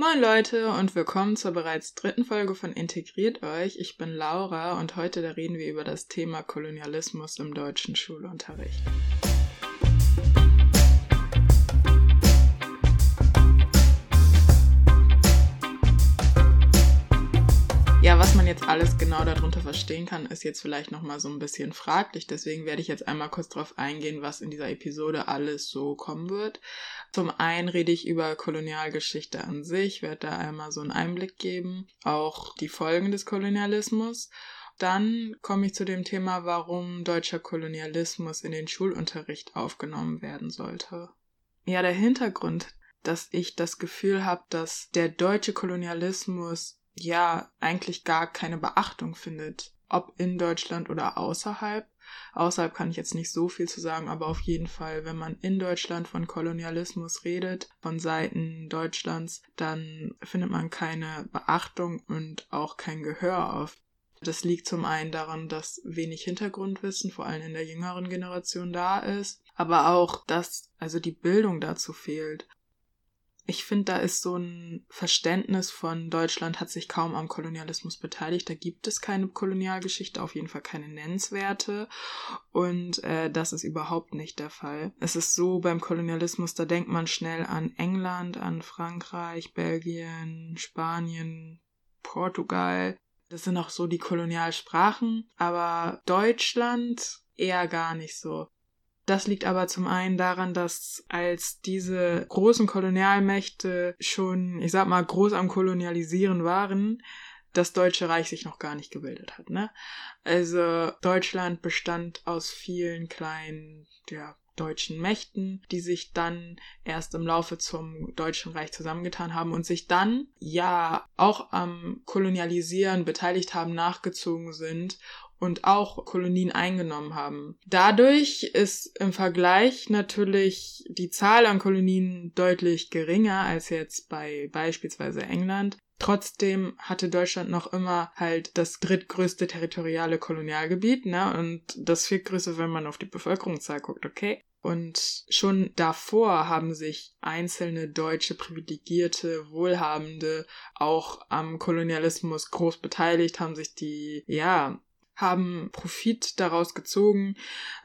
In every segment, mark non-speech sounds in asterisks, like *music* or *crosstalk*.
Moin Leute und willkommen zur bereits dritten Folge von Integriert euch. Ich bin Laura und heute da reden wir über das Thema Kolonialismus im deutschen Schulunterricht. Ja, was man jetzt alles genau darunter verstehen kann, ist jetzt vielleicht nochmal so ein bisschen fraglich. Deswegen werde ich jetzt einmal kurz darauf eingehen, was in dieser Episode alles so kommen wird. Zum einen rede ich über Kolonialgeschichte an sich, werde da einmal so einen Einblick geben, auch die Folgen des Kolonialismus. Dann komme ich zu dem Thema, warum deutscher Kolonialismus in den Schulunterricht aufgenommen werden sollte. Ja, der Hintergrund, dass ich das Gefühl habe, dass der deutsche Kolonialismus ja eigentlich gar keine Beachtung findet, ob in Deutschland oder außerhalb. Außerhalb kann ich jetzt nicht so viel zu sagen, aber auf jeden Fall, wenn man in Deutschland von Kolonialismus redet, von Seiten Deutschlands, dann findet man keine Beachtung und auch kein Gehör auf. Das liegt zum einen daran, dass wenig Hintergrundwissen, vor allem in der jüngeren Generation, da ist, aber auch, dass also die Bildung dazu fehlt. Ich finde, da ist so ein Verständnis von Deutschland hat sich kaum am Kolonialismus beteiligt. Da gibt es keine Kolonialgeschichte, auf jeden Fall keine nennenswerte. Und äh, das ist überhaupt nicht der Fall. Es ist so beim Kolonialismus, da denkt man schnell an England, an Frankreich, Belgien, Spanien, Portugal. Das sind auch so die Kolonialsprachen. Aber Deutschland eher gar nicht so. Das liegt aber zum einen daran, dass als diese großen Kolonialmächte schon, ich sag mal, groß am Kolonialisieren waren, das Deutsche Reich sich noch gar nicht gebildet hat. Ne? Also Deutschland bestand aus vielen kleinen, ja, deutschen Mächten, die sich dann erst im Laufe zum Deutschen Reich zusammengetan haben und sich dann ja auch am Kolonialisieren beteiligt haben, nachgezogen sind und auch Kolonien eingenommen haben. Dadurch ist im Vergleich natürlich die Zahl an Kolonien deutlich geringer als jetzt bei beispielsweise England. Trotzdem hatte Deutschland noch immer halt das drittgrößte territoriale Kolonialgebiet, ne? Und das viertgrößte, wenn man auf die Bevölkerungszahl guckt, okay. Und schon davor haben sich einzelne deutsche Privilegierte, Wohlhabende auch am Kolonialismus groß beteiligt, haben sich die, ja, haben Profit daraus gezogen,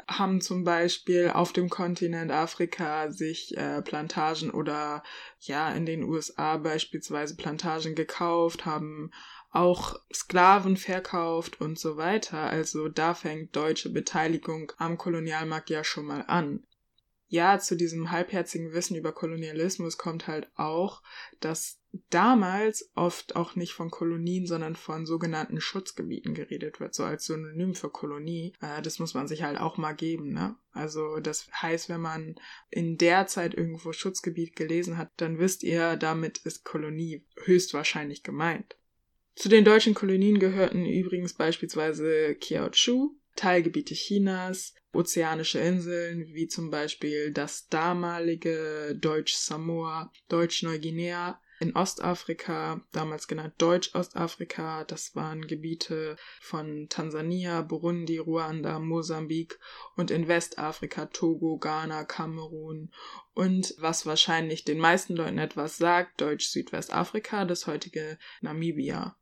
haben zum Beispiel auf dem Kontinent Afrika sich äh, Plantagen oder ja in den USA beispielsweise Plantagen gekauft, haben auch Sklaven verkauft und so weiter. Also da fängt deutsche Beteiligung am Kolonialmarkt ja schon mal an ja, zu diesem halbherzigen Wissen über Kolonialismus kommt halt auch, dass damals oft auch nicht von Kolonien, sondern von sogenannten Schutzgebieten geredet wird, so als Synonym für Kolonie. Äh, das muss man sich halt auch mal geben, ne? Also das heißt, wenn man in der Zeit irgendwo Schutzgebiet gelesen hat, dann wisst ihr, damit ist Kolonie höchstwahrscheinlich gemeint. Zu den deutschen Kolonien gehörten übrigens beispielsweise Kiaochu, Teilgebiete Chinas, ozeanische Inseln wie zum Beispiel das damalige Deutsch-Samoa, Deutsch-Neuguinea, in Ostafrika, damals genannt Deutsch-Ostafrika, das waren Gebiete von Tansania, Burundi, Ruanda, Mosambik und in Westafrika Togo, Ghana, Kamerun und was wahrscheinlich den meisten Leuten etwas sagt, Deutsch-Südwestafrika, das heutige Namibia.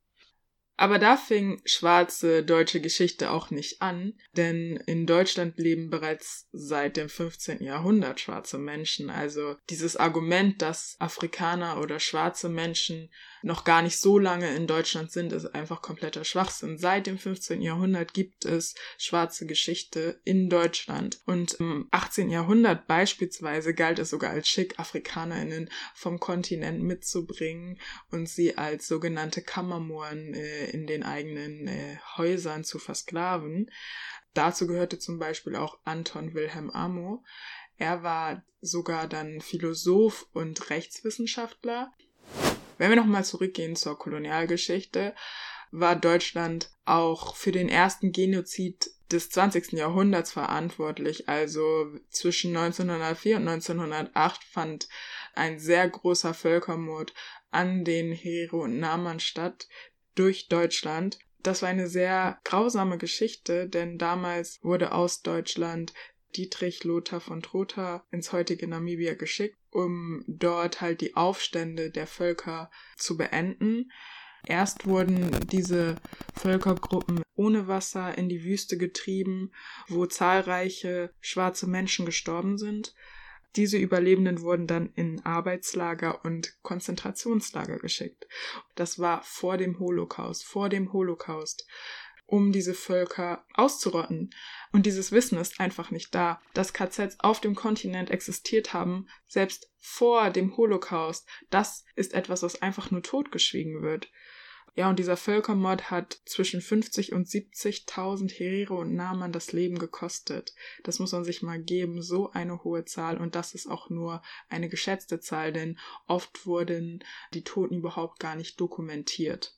Aber da fing schwarze deutsche Geschichte auch nicht an, denn in Deutschland leben bereits seit dem 15. Jahrhundert schwarze Menschen. Also dieses Argument, dass Afrikaner oder schwarze Menschen noch gar nicht so lange in Deutschland sind, ist einfach kompletter Schwachsinn. Seit dem 15. Jahrhundert gibt es schwarze Geschichte in Deutschland. Und im 18. Jahrhundert beispielsweise galt es sogar als schick, AfrikanerInnen vom Kontinent mitzubringen und sie als sogenannte Kammermohren äh, in den eigenen äh, Häusern zu versklaven. Dazu gehörte zum Beispiel auch Anton Wilhelm Amo. Er war sogar dann Philosoph und Rechtswissenschaftler. Wenn wir nochmal zurückgehen zur Kolonialgeschichte, war Deutschland auch für den ersten Genozid des 20. Jahrhunderts verantwortlich. Also zwischen 1904 und 1908 fand ein sehr großer Völkermord an den Hero und Namen statt durch Deutschland. Das war eine sehr grausame Geschichte, denn damals wurde aus Deutschland Dietrich Lothar von Trotha ins heutige Namibia geschickt, um dort halt die Aufstände der Völker zu beenden. Erst wurden diese Völkergruppen ohne Wasser in die Wüste getrieben, wo zahlreiche schwarze Menschen gestorben sind. Diese Überlebenden wurden dann in Arbeitslager und Konzentrationslager geschickt. Das war vor dem Holocaust, vor dem Holocaust, um diese Völker auszurotten. Und dieses Wissen ist einfach nicht da. Dass KZs auf dem Kontinent existiert haben, selbst vor dem Holocaust, das ist etwas, was einfach nur totgeschwiegen wird. Ja, und dieser Völkermord hat zwischen 50 und 70.000 Herero und Naman das Leben gekostet. Das muss man sich mal geben, so eine hohe Zahl. Und das ist auch nur eine geschätzte Zahl, denn oft wurden die Toten überhaupt gar nicht dokumentiert.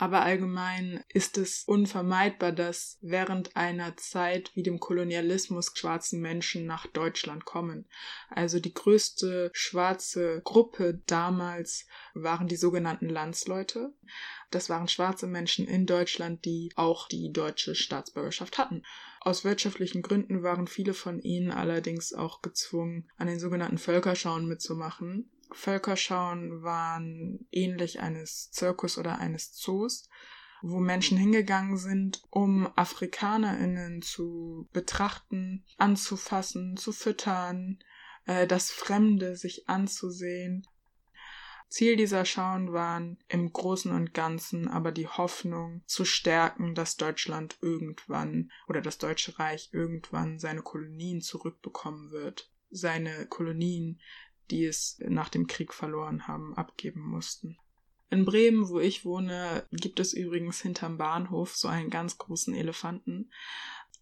Aber allgemein ist es unvermeidbar, dass während einer Zeit wie dem Kolonialismus schwarzen Menschen nach Deutschland kommen. Also die größte schwarze Gruppe damals waren die sogenannten Landsleute. Das waren schwarze Menschen in Deutschland, die auch die deutsche Staatsbürgerschaft hatten. Aus wirtschaftlichen Gründen waren viele von ihnen allerdings auch gezwungen, an den sogenannten Völkerschauen mitzumachen. Völkerschauen waren ähnlich eines Zirkus oder eines Zoos, wo Menschen hingegangen sind, um AfrikanerInnen zu betrachten, anzufassen, zu füttern, äh, das Fremde sich anzusehen. Ziel dieser Schauen waren im Großen und Ganzen aber die Hoffnung zu stärken, dass Deutschland irgendwann oder das Deutsche Reich irgendwann seine Kolonien zurückbekommen wird. Seine Kolonien, die es nach dem Krieg verloren haben, abgeben mussten. In Bremen, wo ich wohne, gibt es übrigens hinterm Bahnhof so einen ganz großen Elefanten.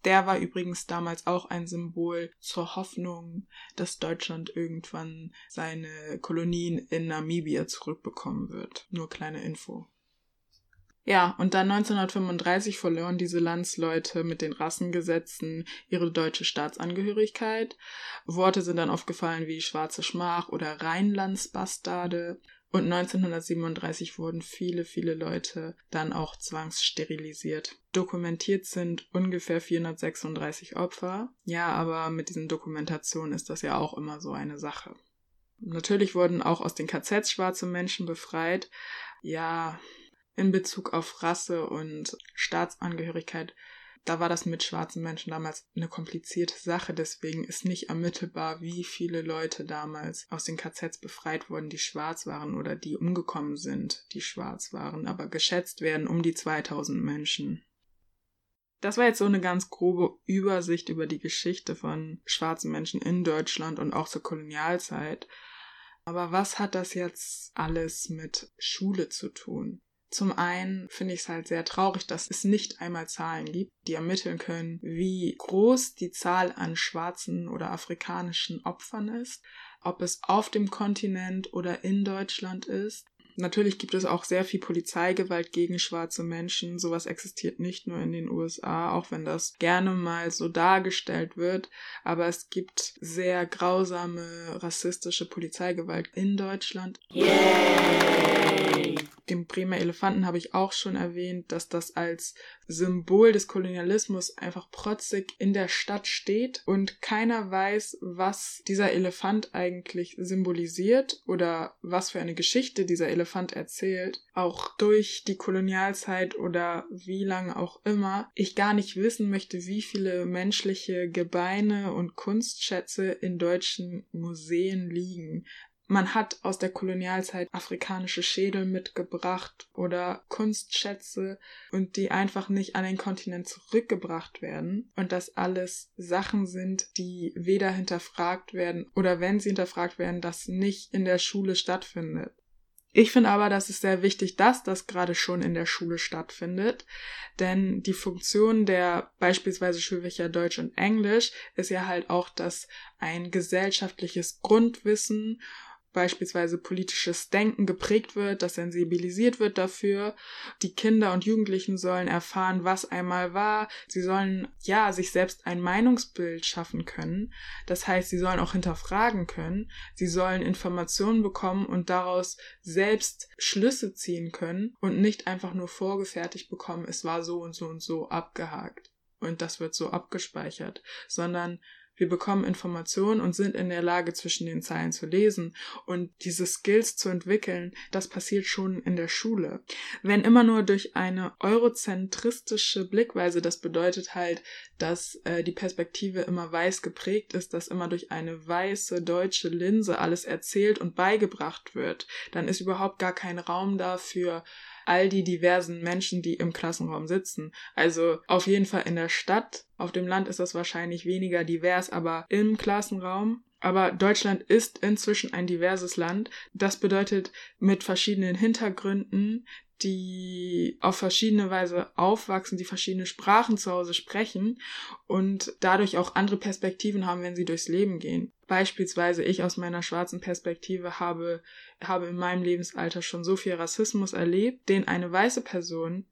Der war übrigens damals auch ein Symbol zur Hoffnung, dass Deutschland irgendwann seine Kolonien in Namibia zurückbekommen wird. Nur kleine Info. Ja, und dann 1935 verloren diese Landsleute mit den Rassengesetzen ihre deutsche Staatsangehörigkeit. Worte sind dann aufgefallen wie schwarze Schmach oder Rheinlandsbastarde. Und 1937 wurden viele, viele Leute dann auch zwangssterilisiert. Dokumentiert sind ungefähr 436 Opfer. Ja, aber mit diesen Dokumentationen ist das ja auch immer so eine Sache. Natürlich wurden auch aus den KZs schwarze Menschen befreit. Ja, in Bezug auf Rasse und Staatsangehörigkeit, da war das mit schwarzen Menschen damals eine komplizierte Sache. Deswegen ist nicht ermittelbar, wie viele Leute damals aus den KZs befreit wurden, die schwarz waren oder die umgekommen sind, die schwarz waren. Aber geschätzt werden um die 2000 Menschen. Das war jetzt so eine ganz grobe Übersicht über die Geschichte von schwarzen Menschen in Deutschland und auch zur Kolonialzeit. Aber was hat das jetzt alles mit Schule zu tun? Zum einen finde ich es halt sehr traurig, dass es nicht einmal Zahlen gibt, die ermitteln können, wie groß die Zahl an schwarzen oder afrikanischen Opfern ist, ob es auf dem Kontinent oder in Deutschland ist. Natürlich gibt es auch sehr viel Polizeigewalt gegen schwarze Menschen. Sowas existiert nicht nur in den USA, auch wenn das gerne mal so dargestellt wird. Aber es gibt sehr grausame rassistische Polizeigewalt in Deutschland. Yay! dem Bremer Elefanten habe ich auch schon erwähnt, dass das als Symbol des Kolonialismus einfach protzig in der Stadt steht und keiner weiß, was dieser Elefant eigentlich symbolisiert oder was für eine Geschichte dieser Elefant erzählt. Auch durch die Kolonialzeit oder wie lange auch immer ich gar nicht wissen möchte, wie viele menschliche Gebeine und Kunstschätze in deutschen Museen liegen. Man hat aus der Kolonialzeit afrikanische Schädel mitgebracht oder Kunstschätze und die einfach nicht an den Kontinent zurückgebracht werden und das alles Sachen sind, die weder hinterfragt werden oder wenn sie hinterfragt werden, das nicht in der Schule stattfindet. Ich finde aber, dass es sehr wichtig, dass das gerade schon in der Schule stattfindet, denn die Funktion der beispielsweise Schulfächer Deutsch und Englisch ist ja halt auch, dass ein gesellschaftliches Grundwissen beispielsweise politisches Denken geprägt wird, dass sensibilisiert wird dafür. Die Kinder und Jugendlichen sollen erfahren, was einmal war. Sie sollen ja sich selbst ein Meinungsbild schaffen können. Das heißt, sie sollen auch hinterfragen können. Sie sollen Informationen bekommen und daraus selbst Schlüsse ziehen können und nicht einfach nur vorgefertigt bekommen, es war so und so und so abgehakt und das wird so abgespeichert, sondern Wir bekommen Informationen und sind in der Lage, zwischen den Zeilen zu lesen. Und diese Skills zu entwickeln, das passiert schon in der Schule. Wenn immer nur durch eine eurozentristische Blickweise, das bedeutet halt, dass äh, die Perspektive immer weiß geprägt ist, dass immer durch eine weiße deutsche Linse alles erzählt und beigebracht wird, dann ist überhaupt gar kein Raum dafür, all die diversen Menschen, die im Klassenraum sitzen. Also auf jeden Fall in der Stadt. Auf dem Land ist das wahrscheinlich weniger divers, aber im Klassenraum aber Deutschland ist inzwischen ein diverses Land. Das bedeutet mit verschiedenen Hintergründen, die auf verschiedene Weise aufwachsen, die verschiedene Sprachen zu Hause sprechen und dadurch auch andere Perspektiven haben, wenn sie durchs Leben gehen. Beispielsweise ich aus meiner schwarzen Perspektive habe, habe in meinem Lebensalter schon so viel Rassismus erlebt, den eine weiße Person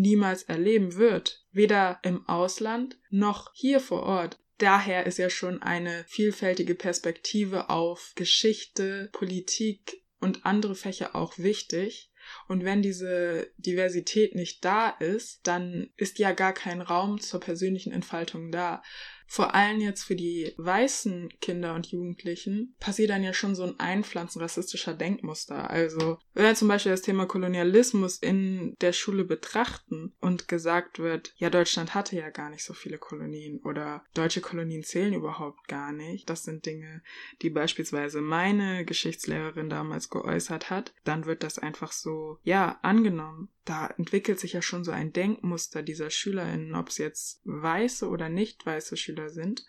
niemals erleben wird. Weder im Ausland noch hier vor Ort. Daher ist ja schon eine vielfältige Perspektive auf Geschichte, Politik und andere Fächer auch wichtig. Und wenn diese Diversität nicht da ist, dann ist ja gar kein Raum zur persönlichen Entfaltung da vor allem jetzt für die weißen Kinder und Jugendlichen passiert dann ja schon so ein Einpflanzen rassistischer Denkmuster. Also, wenn wir zum Beispiel das Thema Kolonialismus in der Schule betrachten und gesagt wird, ja, Deutschland hatte ja gar nicht so viele Kolonien oder deutsche Kolonien zählen überhaupt gar nicht. Das sind Dinge, die beispielsweise meine Geschichtslehrerin damals geäußert hat. Dann wird das einfach so, ja, angenommen da entwickelt sich ja schon so ein Denkmuster dieser SchülerInnen, ob es jetzt weiße oder nicht weiße Schüler sind,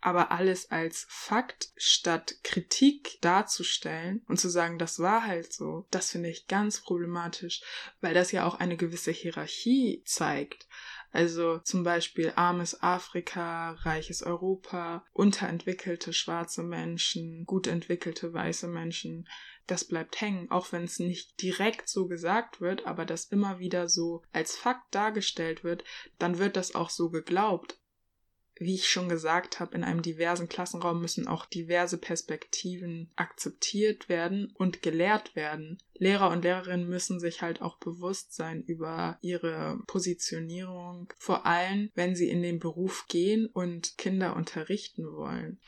aber alles als Fakt statt Kritik darzustellen und zu sagen, das war halt so, das finde ich ganz problematisch, weil das ja auch eine gewisse Hierarchie zeigt. Also zum Beispiel armes Afrika, reiches Europa, unterentwickelte schwarze Menschen, gut entwickelte weiße Menschen das bleibt hängen, auch wenn es nicht direkt so gesagt wird, aber das immer wieder so als Fakt dargestellt wird, dann wird das auch so geglaubt. Wie ich schon gesagt habe, in einem diversen Klassenraum müssen auch diverse Perspektiven akzeptiert werden und gelehrt werden. Lehrer und Lehrerinnen müssen sich halt auch bewusst sein über ihre Positionierung, vor allem wenn sie in den Beruf gehen und Kinder unterrichten wollen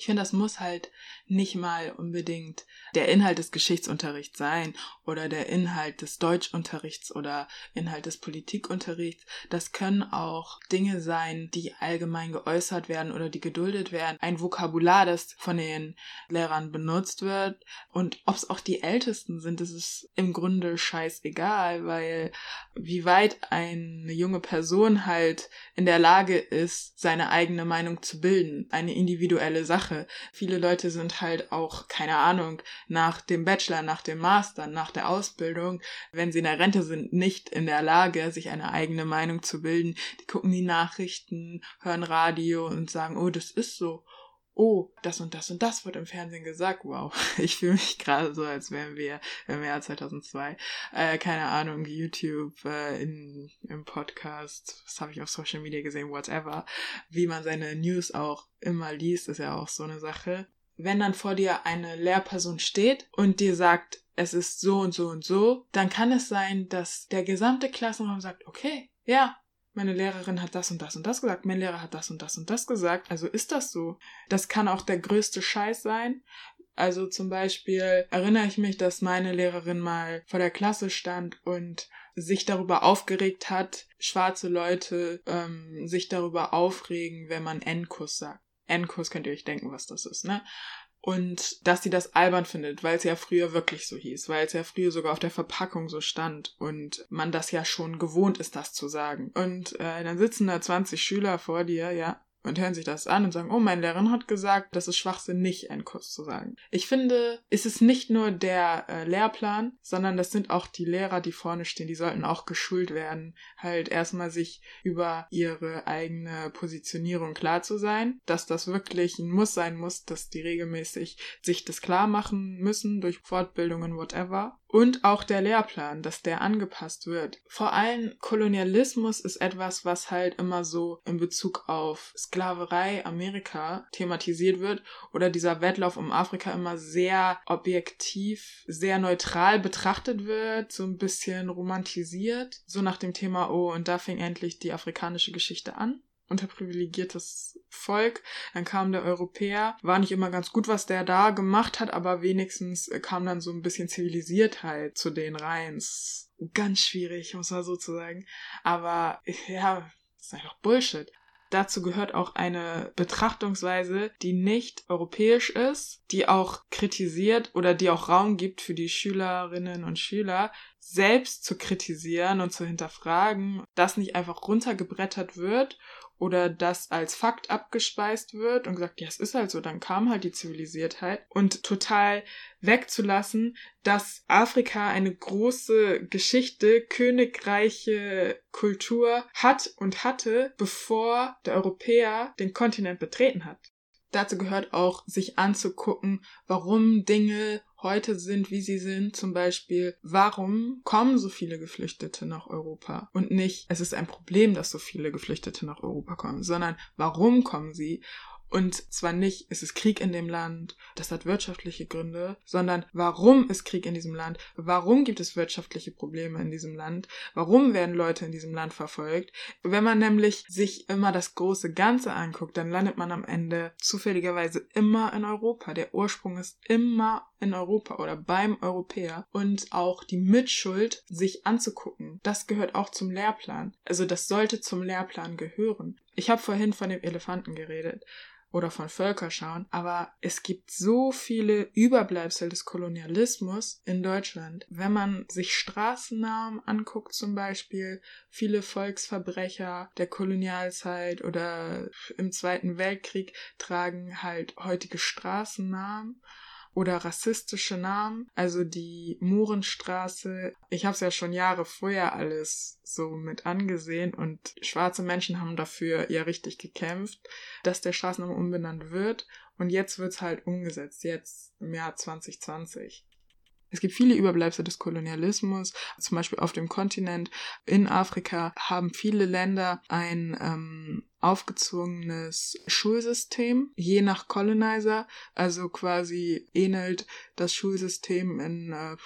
ich finde, das muss halt nicht mal unbedingt der Inhalt des Geschichtsunterrichts sein oder der Inhalt des Deutschunterrichts oder Inhalt des Politikunterrichts. Das können auch Dinge sein, die allgemein geäußert werden oder die geduldet werden. Ein Vokabular, das von den Lehrern benutzt wird. Und ob es auch die Ältesten sind, das ist im Grunde scheißegal, weil wie weit eine junge Person halt in der Lage ist, seine eigene Meinung zu bilden. Eine individuelle Sache Sache. Viele Leute sind halt auch, keine Ahnung, nach dem Bachelor, nach dem Master, nach der Ausbildung, wenn sie in der Rente sind, nicht in der Lage, sich eine eigene Meinung zu bilden. Die gucken die Nachrichten, hören Radio und sagen, oh, das ist so oh, das und das und das wird im Fernsehen gesagt. Wow, *laughs* ich fühle mich gerade so, als wären wir im Jahr 2002. Äh, keine Ahnung, YouTube, äh, in, im Podcast, was habe ich auf Social Media gesehen, whatever. Wie man seine News auch immer liest, ist ja auch so eine Sache. Wenn dann vor dir eine Lehrperson steht und dir sagt, es ist so und so und so, dann kann es sein, dass der gesamte Klassenraum sagt, okay, ja, meine Lehrerin hat das und das und das gesagt, mein Lehrer hat das und das und das gesagt, also ist das so. Das kann auch der größte Scheiß sein. Also zum Beispiel erinnere ich mich, dass meine Lehrerin mal vor der Klasse stand und sich darüber aufgeregt hat, schwarze Leute ähm, sich darüber aufregen, wenn man N-Kuss sagt. N-Kuss könnt ihr euch denken, was das ist, ne? Und dass sie das albern findet, weil es ja früher wirklich so hieß, weil es ja früher sogar auf der Verpackung so stand und man das ja schon gewohnt ist, das zu sagen. Und äh, dann sitzen da 20 Schüler vor dir, ja, und hören sich das an und sagen, oh, meine Lehrerin hat gesagt, das ist Schwachsinn, nicht einen Kurs zu sagen. Ich finde, es ist nicht nur der äh, Lehrplan, sondern das sind auch die Lehrer, die vorne stehen, die sollten auch geschult werden, halt erstmal sich über ihre eigene Positionierung klar zu sein, dass das wirklich ein Muss sein muss, dass die regelmäßig sich das klar machen müssen durch Fortbildungen, whatever. Und auch der Lehrplan, dass der angepasst wird. Vor allem Kolonialismus ist etwas, was halt immer so in Bezug auf Sklaverei Amerika thematisiert wird oder dieser Wettlauf um Afrika immer sehr objektiv, sehr neutral betrachtet wird, so ein bisschen romantisiert, so nach dem Thema, oh, und da fing endlich die afrikanische Geschichte an. unterprivilegiertes Volk. Dann kam der Europäer, war nicht immer ganz gut, was der da gemacht hat, aber wenigstens kam dann so ein bisschen Zivilisiertheit zu den rein. Ganz schwierig, muss man so zu sagen. Aber ja, das ist einfach Bullshit. Dazu gehört auch eine Betrachtungsweise, die nicht europäisch ist, die auch kritisiert oder die auch Raum gibt für die Schülerinnen und Schüler, selbst zu kritisieren und zu hinterfragen, dass nicht einfach runtergebrettert wird oder das als Fakt abgespeist wird und gesagt, ja, es ist halt so, dann kam halt die Zivilisiertheit und total wegzulassen, dass Afrika eine große Geschichte, königreiche Kultur hat und hatte, bevor der Europäer den Kontinent betreten hat. Dazu gehört auch, sich anzugucken, warum Dinge heute sind, wie sie sind. Zum Beispiel, warum kommen so viele Geflüchtete nach Europa? Und nicht, es ist ein Problem, dass so viele Geflüchtete nach Europa kommen, sondern warum kommen sie? Und zwar nicht, es ist Krieg in dem Land, das hat wirtschaftliche Gründe, sondern warum ist Krieg in diesem Land? Warum gibt es wirtschaftliche Probleme in diesem Land? Warum werden Leute in diesem Land verfolgt? Wenn man nämlich sich immer das große Ganze anguckt, dann landet man am Ende zufälligerweise immer in Europa. Der Ursprung ist immer in Europa oder beim Europäer und auch die Mitschuld sich anzugucken. Das gehört auch zum Lehrplan. Also das sollte zum Lehrplan gehören. Ich habe vorhin von dem Elefanten geredet oder von Völkerschauen, aber es gibt so viele Überbleibsel des Kolonialismus in Deutschland. Wenn man sich Straßennamen anguckt zum Beispiel, viele Volksverbrecher der Kolonialzeit oder im Zweiten Weltkrieg tragen halt heutige Straßennamen oder rassistische Namen. Also die Mohrenstraße. Ich habe es ja schon Jahre vorher alles so mit angesehen und schwarze Menschen haben dafür ja richtig gekämpft, dass der Straßenname umbenannt wird. Und jetzt wird's halt umgesetzt, jetzt im Jahr 2020. Es gibt viele Überbleibsel des Kolonialismus. Zum Beispiel auf dem Kontinent in Afrika haben viele Länder ein ähm, aufgezwungenes Schulsystem, je nach Colonizer. Also quasi ähnelt das Schulsystem in äh,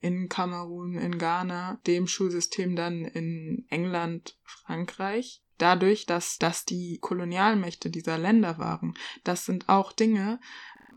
in Kamerun, in Ghana, dem Schulsystem dann in England, Frankreich dadurch, dass das die Kolonialmächte dieser Länder waren. Das sind auch Dinge,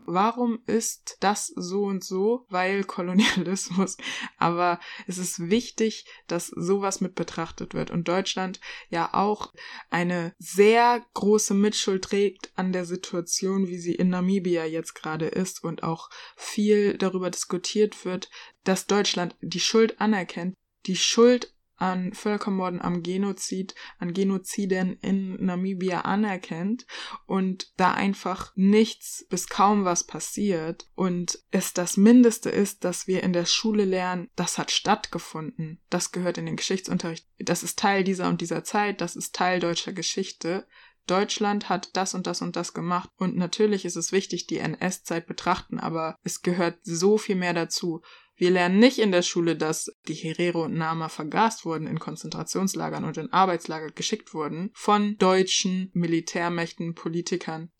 warum ist das so und so? Weil Kolonialismus. *laughs* Aber es ist wichtig, dass sowas mit betrachtet wird. Und Deutschland ja auch eine sehr große Mitschuld trägt an der Situation, wie sie in Namibia jetzt gerade ist und auch viel darüber diskutiert wird, dass Deutschland die Schuld anerkennt, die Schuld an Völkermorden, am Genozid, an Genoziden in Namibia anerkennt und da einfach nichts bis kaum was passiert und es das Mindeste ist, dass wir in der Schule lernen, das hat stattgefunden, das gehört in den Geschichtsunterricht, das ist Teil dieser und dieser Zeit, das ist Teil deutscher Geschichte, Deutschland hat das und das und das gemacht. Und natürlich ist es wichtig, die NS-Zeit betrachten, aber es gehört so viel mehr dazu. Wir lernen nicht in der Schule, dass die Herero und Nama vergast wurden, in Konzentrationslagern und in Arbeitslager geschickt wurden von deutschen Militärmächten, Politikern.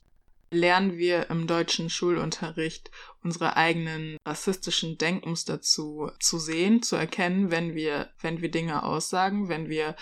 Lernen wir im deutschen Schulunterricht unsere eigenen rassistischen Denkmuster zu, zu sehen, zu erkennen, wenn wir, wenn wir Dinge aussagen, wenn wir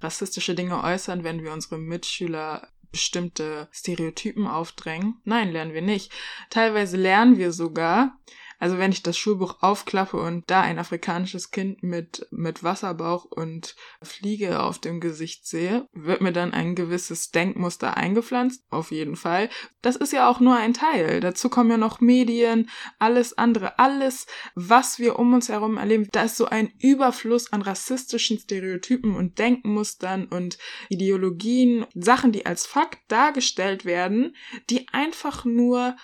rassistische Dinge äußern, wenn wir unsere Mitschüler bestimmte Stereotypen aufdrängen? Nein, lernen wir nicht. Teilweise lernen wir sogar, also wenn ich das Schulbuch aufklappe und da ein afrikanisches Kind mit, mit Wasserbauch und Fliege auf dem Gesicht sehe, wird mir dann ein gewisses Denkmuster eingepflanzt. Auf jeden Fall. Das ist ja auch nur ein Teil. Dazu kommen ja noch Medien, alles andere, alles, was wir um uns herum erleben. Da ist so ein Überfluss an rassistischen Stereotypen und Denkmustern und Ideologien, Sachen, die als Fakt dargestellt werden, die einfach nur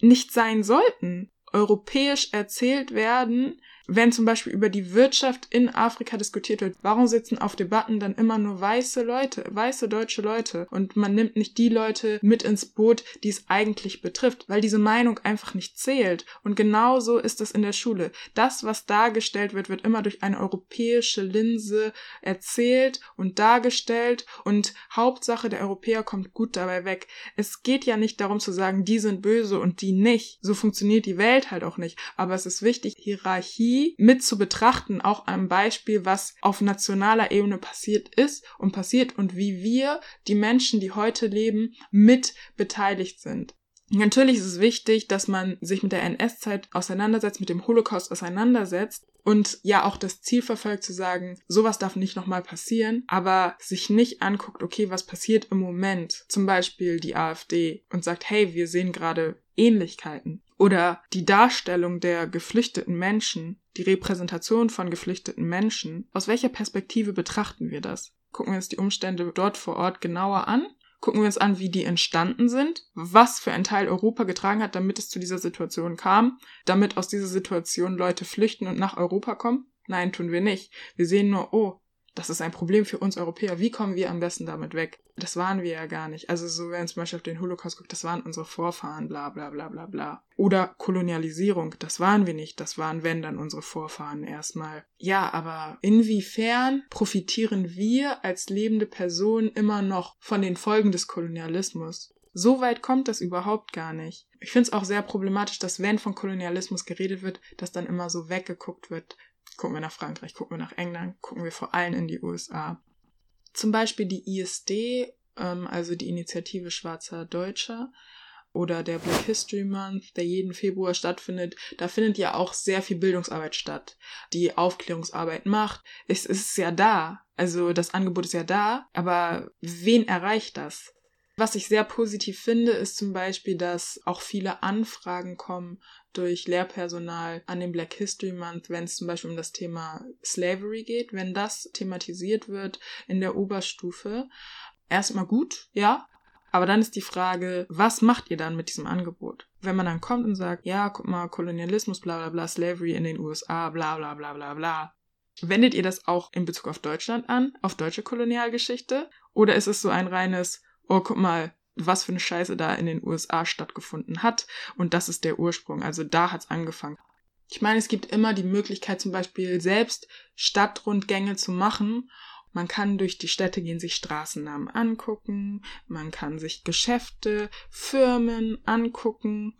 nicht sein sollten europäisch erzählt werden, wenn zum Beispiel über die Wirtschaft in Afrika diskutiert wird, warum sitzen auf Debatten dann immer nur weiße Leute, weiße deutsche Leute und man nimmt nicht die Leute mit ins Boot, die es eigentlich betrifft, weil diese Meinung einfach nicht zählt. Und genauso ist es in der Schule. Das, was dargestellt wird, wird immer durch eine europäische Linse erzählt und dargestellt und Hauptsache der Europäer kommt gut dabei weg. Es geht ja nicht darum zu sagen, die sind böse und die nicht. So funktioniert die Welt halt auch nicht. Aber es ist wichtig, Hierarchie die mit zu betrachten, auch am Beispiel, was auf nationaler Ebene passiert ist und passiert und wie wir, die Menschen, die heute leben, mit beteiligt sind. Natürlich ist es wichtig, dass man sich mit der NS-Zeit auseinandersetzt, mit dem Holocaust auseinandersetzt und ja auch das Ziel verfolgt zu sagen, sowas darf nicht nochmal passieren, aber sich nicht anguckt, okay, was passiert im Moment, zum Beispiel die AfD und sagt, hey, wir sehen gerade Ähnlichkeiten oder die Darstellung der geflüchteten Menschen, die Repräsentation von geflüchteten Menschen, aus welcher Perspektive betrachten wir das? Gucken wir uns die Umstände dort vor Ort genauer an gucken wir uns an, wie die entstanden sind, was für ein Teil Europa getragen hat, damit es zu dieser Situation kam, damit aus dieser Situation Leute flüchten und nach Europa kommen. Nein, tun wir nicht. Wir sehen nur, oh, das ist ein Problem für uns Europäer. Wie kommen wir am besten damit weg? Das waren wir ja gar nicht. Also so, wenn zum Beispiel auf den Holocaust guckt, das waren unsere Vorfahren, bla bla bla bla bla. Oder Kolonialisierung, das waren wir nicht. Das waren, wenn, dann unsere Vorfahren erstmal. Ja, aber inwiefern profitieren wir als lebende Personen immer noch von den Folgen des Kolonialismus? So weit kommt das überhaupt gar nicht. Ich finde es auch sehr problematisch, dass wenn von Kolonialismus geredet wird, dass dann immer so weggeguckt wird gucken wir nach Frankreich, gucken wir nach England, gucken wir vor allem in die USA. Zum Beispiel die ISD, ähm, also die Initiative Schwarzer Deutscher, oder der Black History Month, der jeden Februar stattfindet, da findet ja auch sehr viel Bildungsarbeit statt, die Aufklärungsarbeit macht. Es ist ja da, also das Angebot ist ja da, aber wen erreicht das? Was ich sehr positiv finde, ist zum Beispiel, dass auch viele Anfragen kommen durch Lehrpersonal an dem Black History Month, wenn es zum Beispiel um das Thema Slavery geht, wenn das thematisiert wird in der Oberstufe. Erstmal gut, ja, aber dann ist die Frage, was macht ihr dann mit diesem Angebot? Wenn man dann kommt und sagt, ja, guck mal, Kolonialismus, bla bla bla, Slavery in den USA, bla bla bla bla bla. Wendet ihr das auch in Bezug auf Deutschland an, auf deutsche Kolonialgeschichte? Oder ist es so ein reines, oh, guck mal, was für eine Scheiße da in den USA stattgefunden hat. Und das ist der Ursprung. Also da hat's angefangen. Ich meine, es gibt immer die Möglichkeit, zum Beispiel selbst Stadtrundgänge zu machen. Man kann durch die Städte gehen, sich Straßennamen angucken. Man kann sich Geschäfte, Firmen angucken.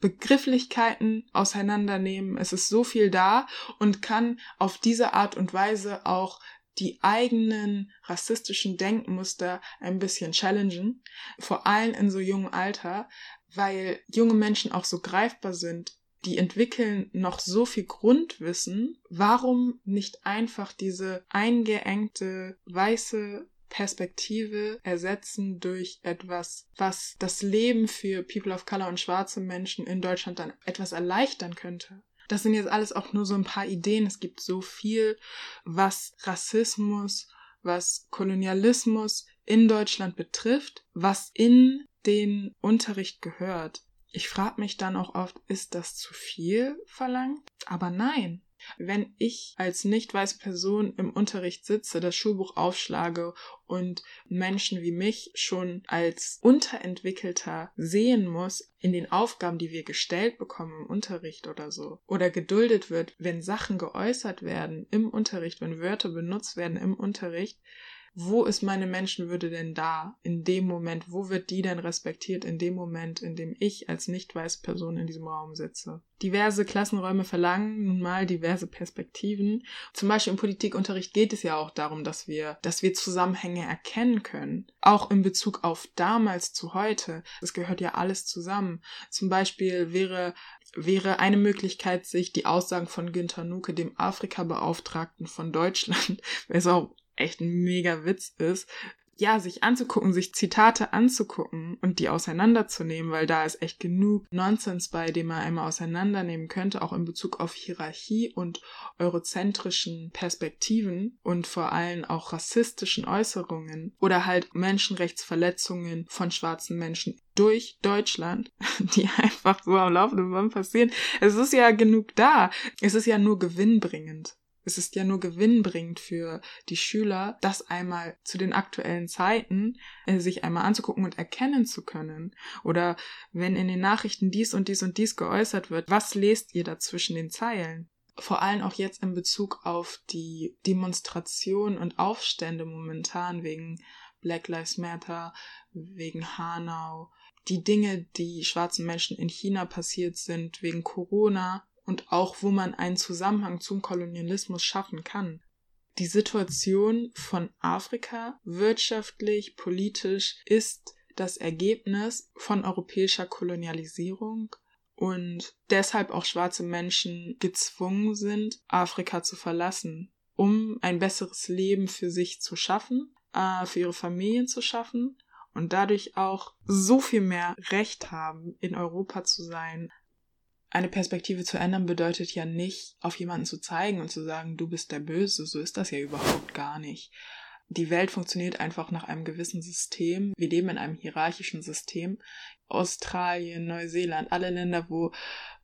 Begrifflichkeiten auseinandernehmen. Es ist so viel da und kann auf diese Art und Weise auch die eigenen rassistischen Denkmuster ein bisschen challengen, vor allem in so jungem Alter, weil junge Menschen auch so greifbar sind. Die entwickeln noch so viel Grundwissen. Warum nicht einfach diese eingeengte weiße Perspektive ersetzen durch etwas, was das Leben für People of Color und schwarze Menschen in Deutschland dann etwas erleichtern könnte? Das sind jetzt alles auch nur so ein paar Ideen. Es gibt so viel, was Rassismus, was Kolonialismus in Deutschland betrifft, was in den Unterricht gehört. Ich frage mich dann auch oft, ist das zu viel verlangt? Aber nein, wenn ich als nicht weiße Person im Unterricht sitze, das Schulbuch aufschlage und Menschen wie mich schon als unterentwickelter sehen muss in den Aufgaben, die wir gestellt bekommen im Unterricht oder so, oder geduldet wird, wenn Sachen geäußert werden im Unterricht, wenn Wörter benutzt werden im Unterricht, wo ist meine Menschenwürde denn da in dem Moment? Wo wird die denn respektiert in dem Moment, in dem ich als nicht weiße Person in diesem Raum sitze? Diverse Klassenräume verlangen nun mal diverse Perspektiven. Zum Beispiel im Politikunterricht geht es ja auch darum, dass wir, dass wir Zusammenhänge erkennen können. Auch in Bezug auf damals zu heute. Es gehört ja alles zusammen. Zum Beispiel wäre wäre eine Möglichkeit, sich die Aussagen von Günter Nuke, dem Afrika-Beauftragten von Deutschland, *laughs* wer ist auch echt ein mega Witz ist, ja, sich anzugucken, sich Zitate anzugucken und die auseinanderzunehmen, weil da ist echt genug Nonsens bei, dem man einmal auseinandernehmen könnte, auch in Bezug auf Hierarchie und eurozentrischen Perspektiven und vor allem auch rassistischen Äußerungen oder halt Menschenrechtsverletzungen von schwarzen Menschen durch Deutschland, *laughs* die einfach so am laufenden Band passieren. Es ist ja genug da. Es ist ja nur gewinnbringend. Es ist ja nur gewinnbringend für die Schüler, das einmal zu den aktuellen Zeiten äh, sich einmal anzugucken und erkennen zu können. Oder wenn in den Nachrichten dies und dies und dies geäußert wird, was lest ihr da zwischen den Zeilen? Vor allem auch jetzt in Bezug auf die Demonstrationen und Aufstände momentan wegen Black Lives Matter, wegen Hanau, die Dinge, die schwarzen Menschen in China passiert sind, wegen Corona und auch wo man einen Zusammenhang zum Kolonialismus schaffen kann. Die Situation von Afrika wirtschaftlich, politisch ist das Ergebnis von europäischer Kolonialisierung und deshalb auch schwarze Menschen gezwungen sind, Afrika zu verlassen, um ein besseres Leben für sich zu schaffen, äh, für ihre Familien zu schaffen und dadurch auch so viel mehr Recht haben, in Europa zu sein. Eine Perspektive zu ändern bedeutet ja nicht, auf jemanden zu zeigen und zu sagen, du bist der Böse, so ist das ja überhaupt gar nicht. Die Welt funktioniert einfach nach einem gewissen System. Wir leben in einem hierarchischen System. Australien, Neuseeland, alle Länder, wo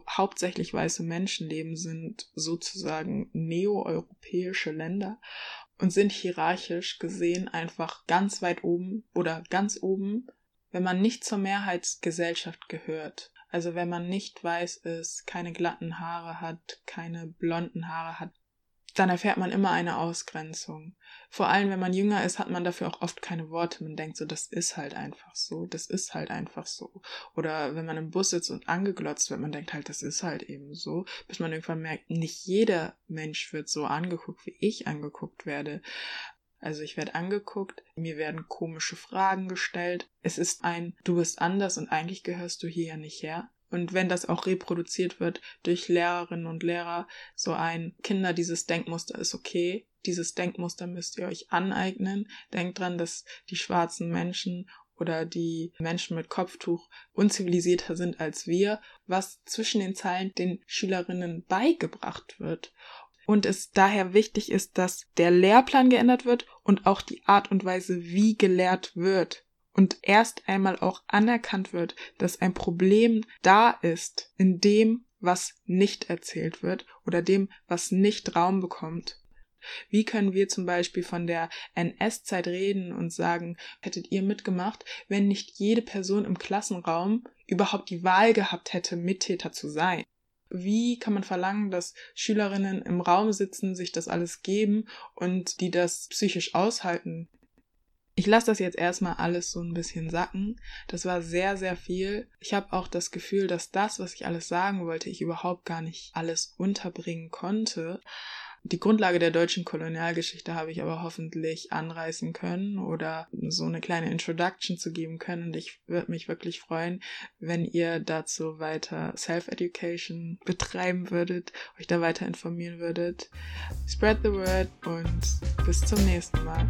hauptsächlich weiße Menschen leben, sind sozusagen neoeuropäische Länder und sind hierarchisch gesehen einfach ganz weit oben oder ganz oben, wenn man nicht zur Mehrheitsgesellschaft gehört. Also wenn man nicht weiß ist, keine glatten Haare hat, keine blonden Haare hat, dann erfährt man immer eine Ausgrenzung. Vor allem, wenn man jünger ist, hat man dafür auch oft keine Worte. Man denkt so, das ist halt einfach so, das ist halt einfach so. Oder wenn man im Bus sitzt und angeglotzt wird, man denkt halt, das ist halt eben so, bis man irgendwann merkt, nicht jeder Mensch wird so angeguckt, wie ich angeguckt werde. Also ich werde angeguckt, mir werden komische Fragen gestellt. Es ist ein, du bist anders und eigentlich gehörst du hier ja nicht her. Und wenn das auch reproduziert wird durch Lehrerinnen und Lehrer, so ein Kinder, dieses Denkmuster ist okay, dieses Denkmuster müsst ihr euch aneignen. Denkt dran, dass die schwarzen Menschen oder die Menschen mit Kopftuch unzivilisierter sind als wir, was zwischen den Zeilen den Schülerinnen beigebracht wird. Und es daher wichtig ist, dass der Lehrplan geändert wird und auch die Art und Weise, wie gelehrt wird und erst einmal auch anerkannt wird, dass ein Problem da ist in dem, was nicht erzählt wird oder dem, was nicht Raum bekommt. Wie können wir zum Beispiel von der NS-Zeit reden und sagen, hättet ihr mitgemacht, wenn nicht jede Person im Klassenraum überhaupt die Wahl gehabt hätte, Mittäter zu sein? Wie kann man verlangen, dass Schülerinnen im Raum sitzen, sich das alles geben und die das psychisch aushalten? Ich lasse das jetzt erstmal alles so ein bisschen sacken. Das war sehr, sehr viel. Ich habe auch das Gefühl, dass das, was ich alles sagen wollte, ich überhaupt gar nicht alles unterbringen konnte. Die Grundlage der deutschen Kolonialgeschichte habe ich aber hoffentlich anreißen können oder so eine kleine Introduction zu geben können. Und ich würde mich wirklich freuen, wenn ihr dazu weiter Self-Education betreiben würdet, euch da weiter informieren würdet. Spread the word und bis zum nächsten Mal.